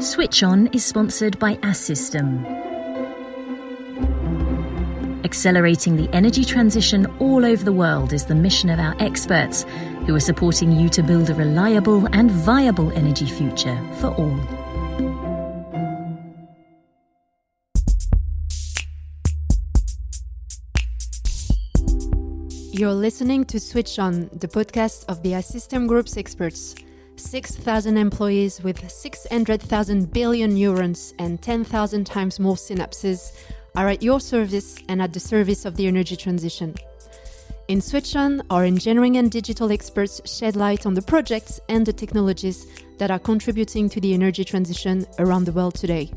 Switch On is sponsored by Assystem. Accelerating the energy transition all over the world is the mission of our experts, who are supporting you to build a reliable and viable energy future for all. You're listening to Switch On, the podcast of the Assystem Group's experts. 6,000 employees with 600,000 billion neurons and 10,000 times more synapses are at your service and at the service of the energy transition. In On, our engineering and digital experts shed light on the projects and the technologies that are contributing to the energy transition around the world today.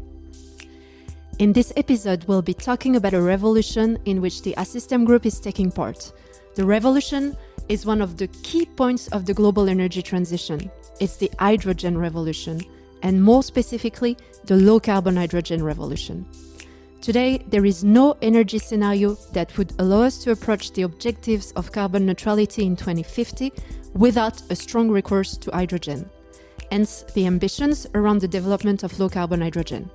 In this episode, we'll be talking about a revolution in which the Assystem Group is taking part. The revolution is one of the key points of the global energy transition. It's the hydrogen revolution, and more specifically, the low carbon hydrogen revolution. Today, there is no energy scenario that would allow us to approach the objectives of carbon neutrality in 2050 without a strong recourse to hydrogen. Hence, the ambitions around the development of low carbon hydrogen.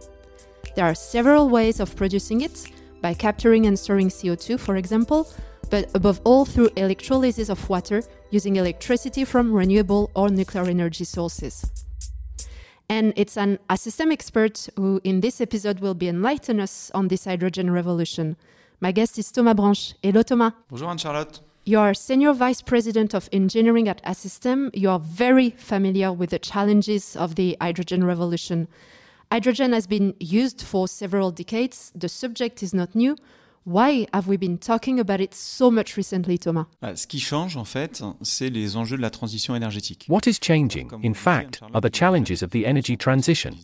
There are several ways of producing it by capturing and storing CO2, for example, but above all through electrolysis of water using electricity from renewable or nuclear energy sources. And it's an Assystem expert who, in this episode, will be enlighten us on this hydrogen revolution. My guest is Thomas Branche. Hello, Thomas. Bonjour, Anne-Charlotte. You are Senior Vice President of Engineering at Assystem. You are very familiar with the challenges of the hydrogen revolution. Hydrogen has been used for several decades. The subject is not new. Why have we been talking about it so much recently, Thomas? Ce qui change, en fait, c'est les enjeux de la transition énergétique. What is changing, in fact, are the challenges of the energy transition.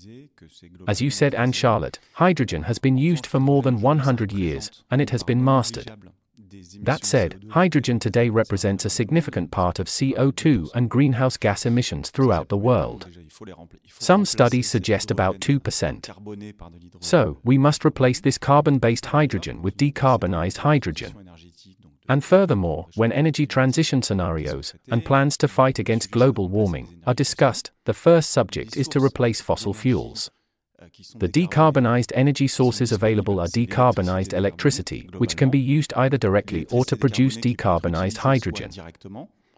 As you said, Anne Charlotte, hydrogen has been used for more than 100 years, and it has been mastered. That said, hydrogen today represents a significant part of CO2 and greenhouse gas emissions throughout the world. Some studies suggest about 2%. So, we must replace this carbon based hydrogen with decarbonized hydrogen. And furthermore, when energy transition scenarios and plans to fight against global warming are discussed, the first subject is to replace fossil fuels. The decarbonized energy sources available are decarbonized electricity, which can be used either directly or to produce decarbonized hydrogen.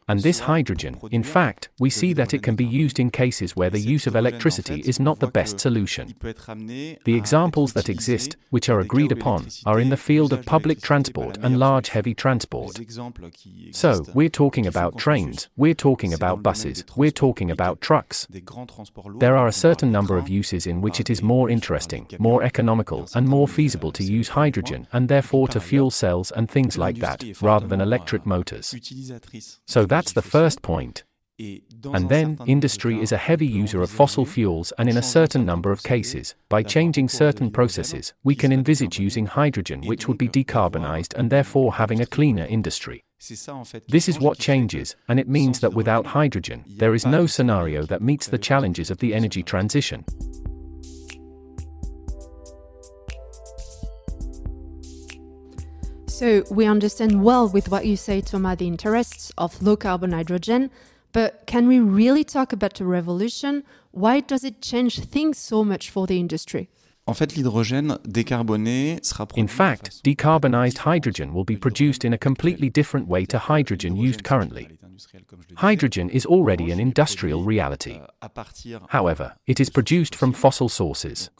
And this hydrogen, in fact, we see that it can be used in cases where the use of electricity is not the best solution. The examples that exist, which are agreed upon, are in the field of public transport and large heavy transport. So, we're talking about trains, we're talking about buses, we're talking about trucks. There are a certain number of uses in which it is more interesting, more economical, and more feasible to use hydrogen and therefore to fuel cells and things like that, rather than electric motors. So that's the first point. And then, industry is a heavy user of fossil fuels, and in a certain number of cases, by changing certain processes, we can envisage using hydrogen, which would be decarbonized and therefore having a cleaner industry. This is what changes, and it means that without hydrogen, there is no scenario that meets the challenges of the energy transition. So we understand well with what you say, Thomas, the interests of low carbon hydrogen. But can we really talk about a revolution? Why does it change things so much for the industry? En fait, l'hydrogène décarboné sera In fact, decarbonized hydrogen will be produced in a completely different way to hydrogen used currently. Hydrogen is already an industrial reality. However, it is produced from fossil sources.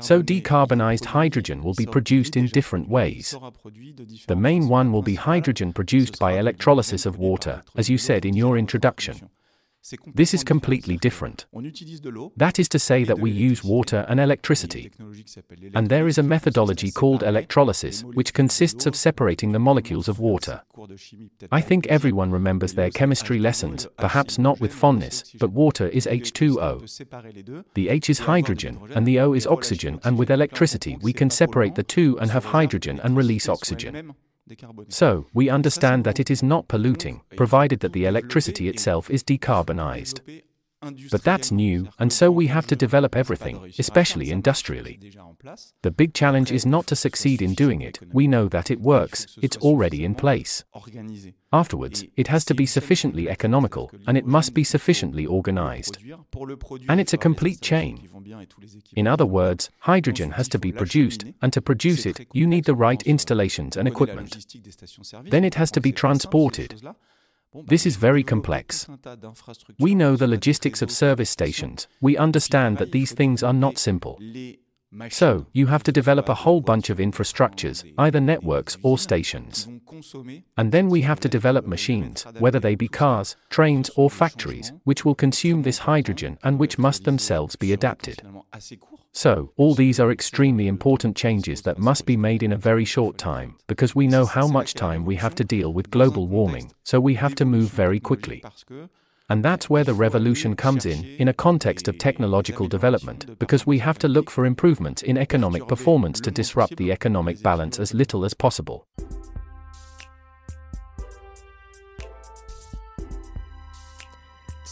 So decarbonized hydrogen will be produced in different ways. The main one will be hydrogen produced by electrolysis of water, as you said in your introduction. This is completely different. That is to say that we use water and electricity. And there is a methodology called electrolysis, which consists of separating the molecules of water. I think everyone remembers their chemistry lessons, perhaps not with fondness, but water is H2O. The H is hydrogen, and the O is oxygen, and with electricity we can separate the two and have hydrogen and release oxygen. So, we understand that it is not polluting, provided that the electricity itself is decarbonized. But that's new, and so we have to develop everything, especially industrially. The big challenge is not to succeed in doing it, we know that it works, it's already in place. Afterwards, it has to be sufficiently economical, and it must be sufficiently organized. And it's a complete chain. In other words, hydrogen has to be produced, and to produce it, you need the right installations and equipment. Then it has to be transported. This is very complex. We know the logistics of service stations, we understand that these things are not simple. So, you have to develop a whole bunch of infrastructures, either networks or stations. And then we have to develop machines, whether they be cars, trains, or factories, which will consume this hydrogen and which must themselves be adapted. So, all these are extremely important changes that must be made in a very short time, because we know how much time we have to deal with global warming, so we have to move very quickly. And that's where the revolution comes in, in a context of technological development, because we have to look for improvements in economic performance to disrupt the economic balance as little as possible.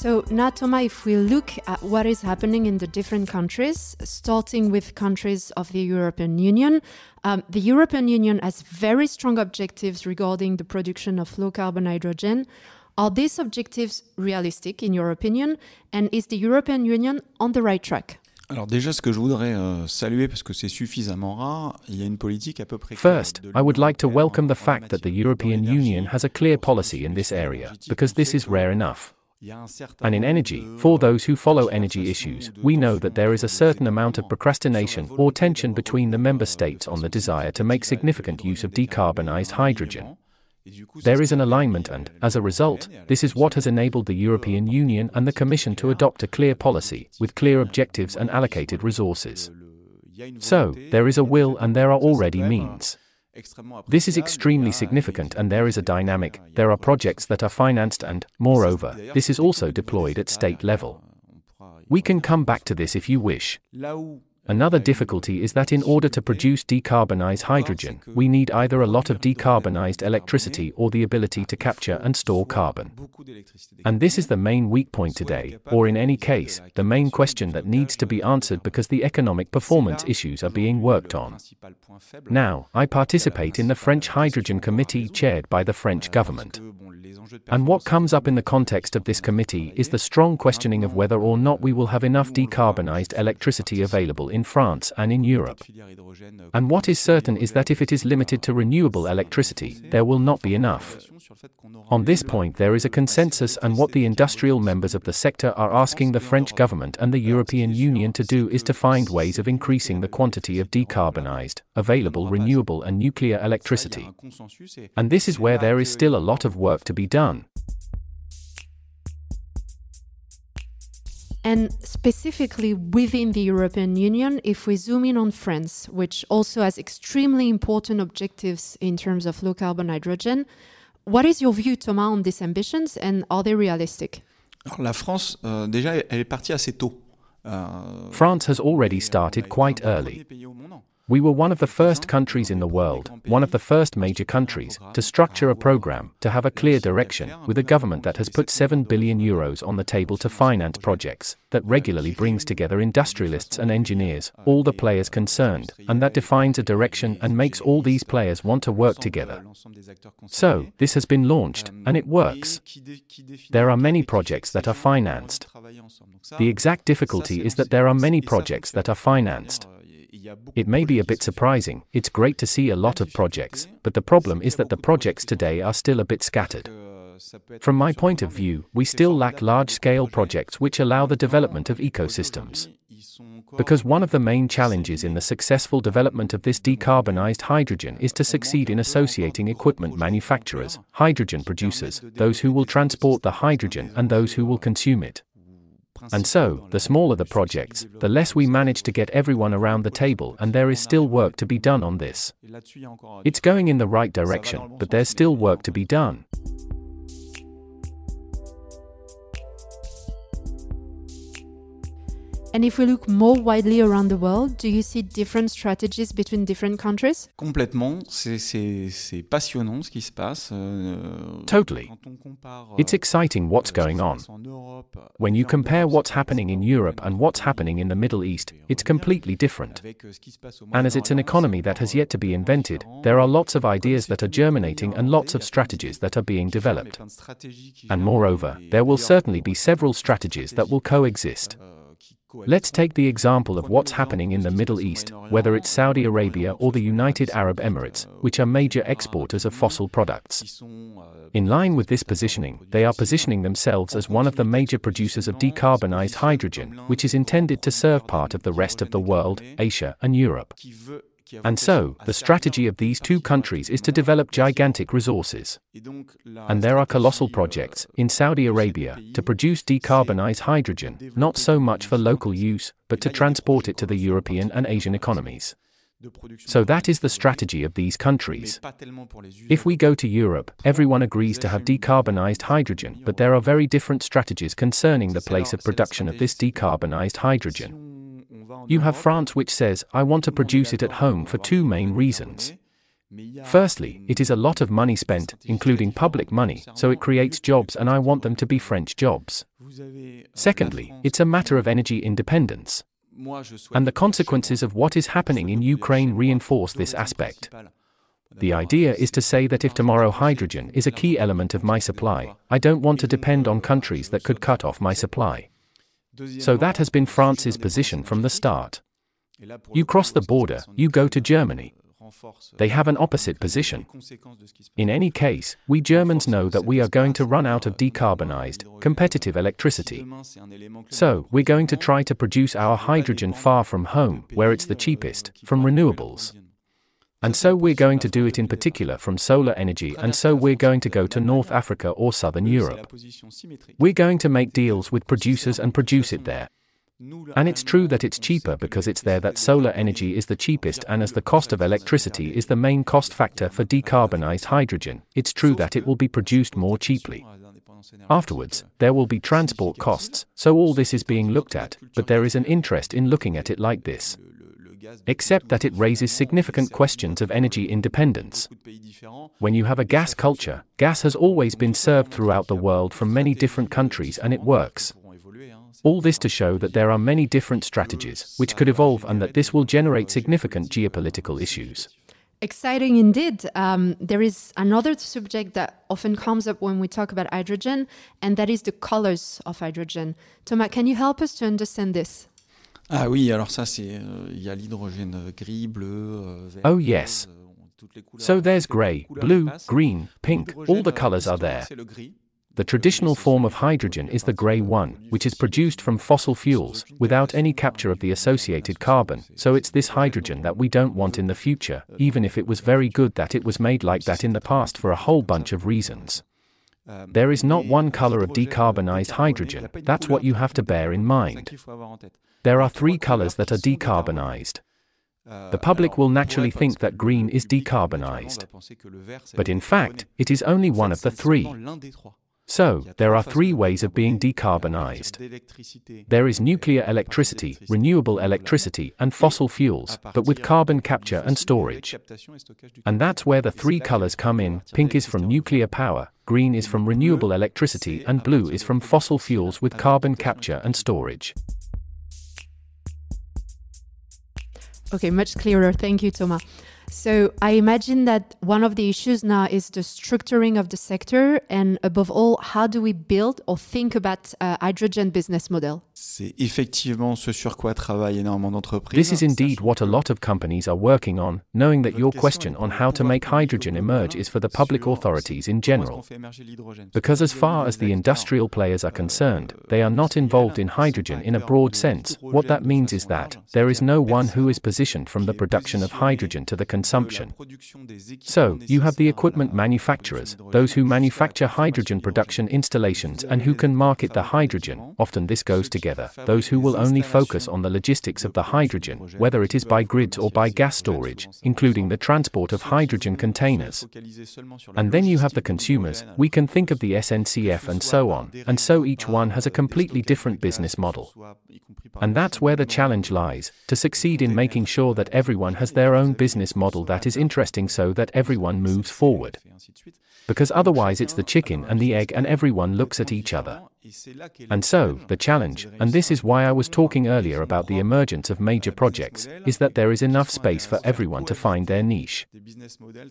So now, Thomas, if we look at what is happening in the different countries, starting with countries of the European Union, um, the European Union has very strong objectives regarding the production of low carbon hydrogen. Are these objectives realistic, in your opinion? And is the European Union on the right track? Alors déjà, ce que je voudrais euh, saluer, parce que c'est suffisamment rare, il y a une politique à peu près. First, I would like to welcome the fact that the European Union has a clear policy in this area, because this is rare enough. And in energy, for those who follow energy issues, we know that there is a certain amount of procrastination or tension between the member states on the desire to make significant use of decarbonized hydrogen. There is an alignment, and, as a result, this is what has enabled the European Union and the Commission to adopt a clear policy, with clear objectives and allocated resources. So, there is a will and there are already means. This is extremely significant and there is a dynamic, there are projects that are financed and, moreover, this is also deployed at state level. We can come back to this if you wish. Another difficulty is that in order to produce decarbonized hydrogen, we need either a lot of decarbonized electricity or the ability to capture and store carbon. And this is the main weak point today, or in any case, the main question that needs to be answered because the economic performance issues are being worked on. Now, I participate in the French Hydrogen Committee chaired by the French government. And what comes up in the context of this committee is the strong questioning of whether or not we will have enough decarbonized electricity available in France and in Europe. And what is certain is that if it is limited to renewable electricity, there will not be enough. On this point, there is a consensus, and what the industrial members of the sector are asking the French government and the European Union to do is to find ways of increasing the quantity of decarbonized, available renewable and nuclear electricity. And this is where there is still a lot of work to be done. And specifically within the European Union, if we zoom in on France, which also has extremely important objectives in terms of low carbon hydrogen, what is your view, Thomas, on these ambitions and are they realistic? Alors, la France, euh, déjà, elle est partie assez tôt. Euh, France has already started quite early. We were one of the first countries in the world, one of the first major countries, to structure a program, to have a clear direction, with a government that has put 7 billion euros on the table to finance projects, that regularly brings together industrialists and engineers, all the players concerned, and that defines a direction and makes all these players want to work together. So, this has been launched, and it works. There are many projects that are financed. The exact difficulty is that there are many projects that are financed. It may be a bit surprising, it's great to see a lot of projects, but the problem is that the projects today are still a bit scattered. From my point of view, we still lack large scale projects which allow the development of ecosystems. Because one of the main challenges in the successful development of this decarbonized hydrogen is to succeed in associating equipment manufacturers, hydrogen producers, those who will transport the hydrogen, and those who will consume it. And so, the smaller the projects, the less we manage to get everyone around the table, and there is still work to be done on this. It's going in the right direction, but there's still work to be done. And if we look more widely around the world, do you see different strategies between different countries? Complètement, c'est passionnant ce qui se passe. Euh, totally. It's exciting what's going on. When you compare what's happening in Europe and what's happening in the Middle East, it's completely different. And as it's an economy that has yet to be invented, there are lots of ideas that are germinating and lots of strategies that are being developed. And moreover, there will certainly be several strategies that will coexist. Let's take the example of what's happening in the Middle East, whether it's Saudi Arabia or the United Arab Emirates, which are major exporters of fossil products. In line with this positioning, they are positioning themselves as one of the major producers of decarbonized hydrogen, which is intended to serve part of the rest of the world, Asia, and Europe. And so, the strategy of these two countries is to develop gigantic resources. And there are colossal projects in Saudi Arabia to produce decarbonized hydrogen, not so much for local use, but to transport it to the European and Asian economies. So that is the strategy of these countries. If we go to Europe, everyone agrees to have decarbonized hydrogen, but there are very different strategies concerning the place of production of this decarbonized hydrogen. You have France which says, I want to produce it at home for two main reasons. Firstly, it is a lot of money spent, including public money, so it creates jobs and I want them to be French jobs. Secondly, it's a matter of energy independence. And the consequences of what is happening in Ukraine reinforce this aspect. The idea is to say that if tomorrow hydrogen is a key element of my supply, I don't want to depend on countries that could cut off my supply. So that has been France's position from the start. You cross the border, you go to Germany. They have an opposite position. In any case, we Germans know that we are going to run out of decarbonized, competitive electricity. So, we're going to try to produce our hydrogen far from home, where it's the cheapest, from renewables. And so we're going to do it in particular from solar energy, and so we're going to go to North Africa or Southern Europe. We're going to make deals with producers and produce it there. And it's true that it's cheaper because it's there that solar energy is the cheapest, and as the cost of electricity is the main cost factor for decarbonized hydrogen, it's true that it will be produced more cheaply. Afterwards, there will be transport costs, so all this is being looked at, but there is an interest in looking at it like this except that it raises significant questions of energy independence. When you have a gas culture, gas has always been served throughout the world from many different countries and it works. All this to show that there are many different strategies, which could evolve and that this will generate significant geopolitical issues. Exciting indeed. Um, there is another subject that often comes up when we talk about hydrogen, and that is the colors of hydrogen. Thomas, can you help us to understand this? Ah oui, alors ça c'est euh, il y a l'hydrogène euh, gris, bleu, euh, vert. Oh yes. So there's grey, blue, green, pink, all the colors are there. The traditional form of hydrogen is the grey one, which is produced from fossil fuels, without any capture of the associated carbon, so it's this hydrogen that we don't want in the future, even if it was very good that it was made like that in the past for a whole bunch of reasons. There is not one color of decarbonized hydrogen, that's what you have to bear in mind. There are three colors that are decarbonized. The public will naturally think that green is decarbonized. But in fact, it is only one of the three. So, there are three ways of being decarbonized. There is nuclear electricity, renewable electricity, and fossil fuels, but with carbon capture and storage. And that's where the three colors come in pink is from nuclear power, green is from renewable electricity, and blue is from fossil fuels with carbon capture and storage. Okay, much clearer. Thank you, Thomas. So I imagine that one of the issues now is the structuring of the sector, and above all, how do we build or think about a hydrogen business model? C'est effectivement ce sur quoi travaillent énormément d'entreprises. This is indeed what a lot of companies are working on, knowing that your question on how to make hydrogen emerge is for the public authorities in general. Because as far as the industrial players are concerned, they are not involved in hydrogen in a broad sense. What that means is that there is no one who is positioned from the production of hydrogen to the consumption. So, you have the equipment manufacturers, those who manufacture hydrogen production installations and who can market the hydrogen, often this goes together, those who will only focus on the logistics of the hydrogen, whether it is by grids or by gas storage, including the transport of hydrogen containers. And then you have the consumers, we can think of the SNCF and so on, and so each one has a completely different business model. And that's where the challenge lies, to succeed in making sure that everyone has their own business model that is interesting so that everyone moves forward. Because otherwise it's the chicken and the egg and everyone looks at each other. And so, the challenge, and this is why I was talking earlier about the emergence of major projects, is that there is enough space for everyone to find their niche.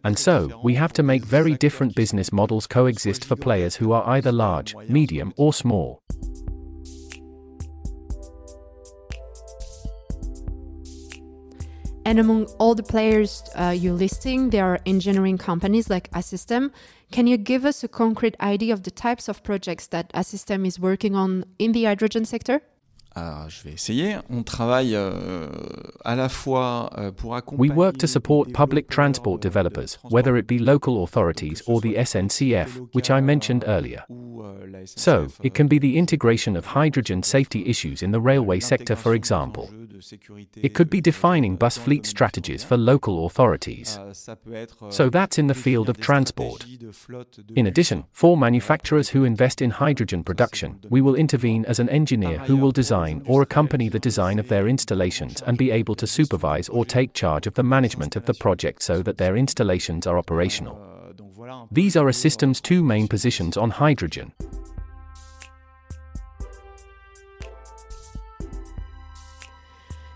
And so, we have to make very different business models coexist for players who are either large, medium, or small. And among all the players uh, you're listing, there are engineering companies like Assystem. Can you give us a concrete idea of the types of projects that Assystem is working on in the hydrogen sector? Alors, je vais essayer. On travaille euh, à la fois euh, pour We work to support public transport developers, whether it be local authorities or the SNCF, which I mentioned earlier. euh, So, it can be the integration of hydrogen safety issues in the railway sector, for example. It could be defining bus fleet strategies for local authorities. So that's in the field of transport. In addition, for manufacturers who invest in hydrogen production, we will intervene as an engineer who will design or accompany the design of their installations and be able to supervise or take charge of the management of the project so that their installations are operational. These are Assystem's two main positions on hydrogen.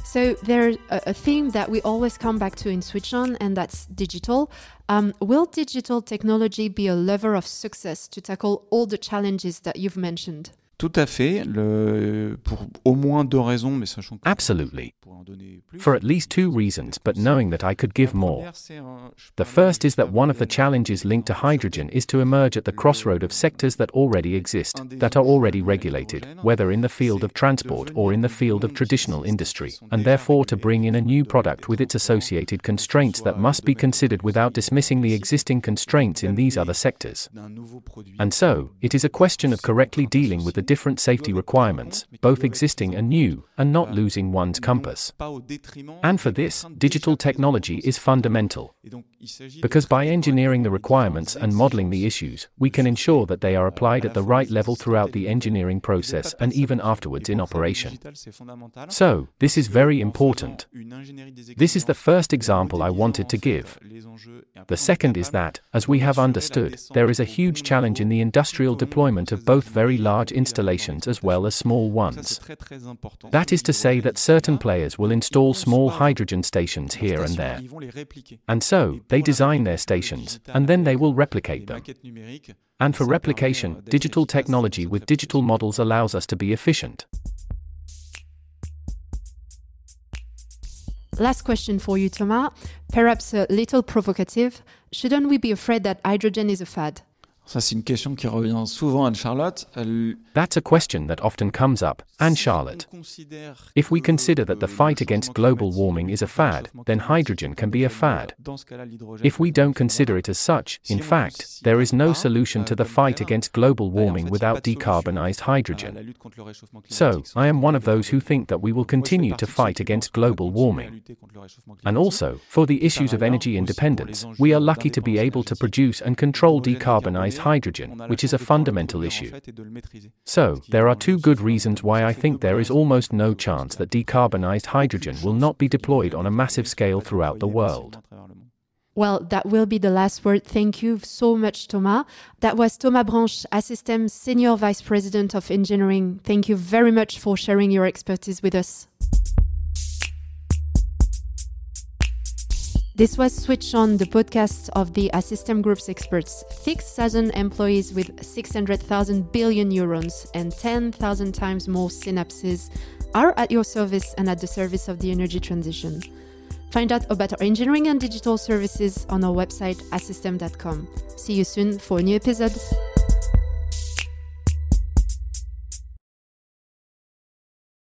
So there's a, a theme that we always come back to in Switch On, and that's digital. Um, will digital technology be a lever of success to tackle all the challenges that you've mentioned? Tout à fait, le, pour au moins deux raisons, mais sachant que Absolutely. je pourrais en donner plus. For at least two reasons, but knowing that I could give more. The first is that one of the challenges linked to hydrogen is to emerge at the crossroad of sectors that already exist, that are already regulated, whether in the field of transport or in the field of traditional industry, and therefore to bring in a new product with its associated constraints that must be considered without dismissing the existing constraints in these other sectors. And so, it is a question of correctly dealing with the different safety requirements, both existing and new, and not losing one's compass. And for this, digital technology is fundamental. Because by engineering the requirements and modeling the issues, we can ensure that they are applied at the right level throughout the engineering process and even afterwards in operation. So, this is very important. This is the first example I wanted to give. The second is that, as we have understood, there is a huge challenge in the industrial deployment of both very large installations as well as small ones. That is to say that certain players will install small hydrogen stations here and there. And so, they design their stations, and then they will replicate them. And for replication, digital technology with digital models allows us to be efficient. Last question for you, Thomas. Perhaps a little provocative. Shouldn't we be afraid that hydrogen is a fad? Ça, c'est une question qui revient souvent à Charlotte. Elle- That's a question that often comes up, Anne Charlotte. If we consider that the fight against global warming is a fad, then hydrogen can be a fad. If we don't consider it as such, in fact, there is no solution to the fight against global warming without decarbonized hydrogen. So, I am one of those who think that we will continue to fight against global warming. And also, for the issues of energy independence, we are lucky to be able to produce and control decarbonized hydrogen, which is a fundamental issue. So, there are two good reasons why I think there is almost no chance that decarbonized hydrogen will not be deployed on a massive scale throughout the world. Well, that will be the last word. Thank you so much, Thomas. That was Thomas Branche, Assystem Senior Vice President of Engineering. Thank you very much for sharing your expertise with us. This was Switch On, the podcast of the Assystem Group's experts. 6,000 employees with 600,000 billion neurons and 10,000 times more synapses are at your service and at the service of the energy transition. Find out about our engineering and digital services on our website, assystem.com. See you soon for a new episode.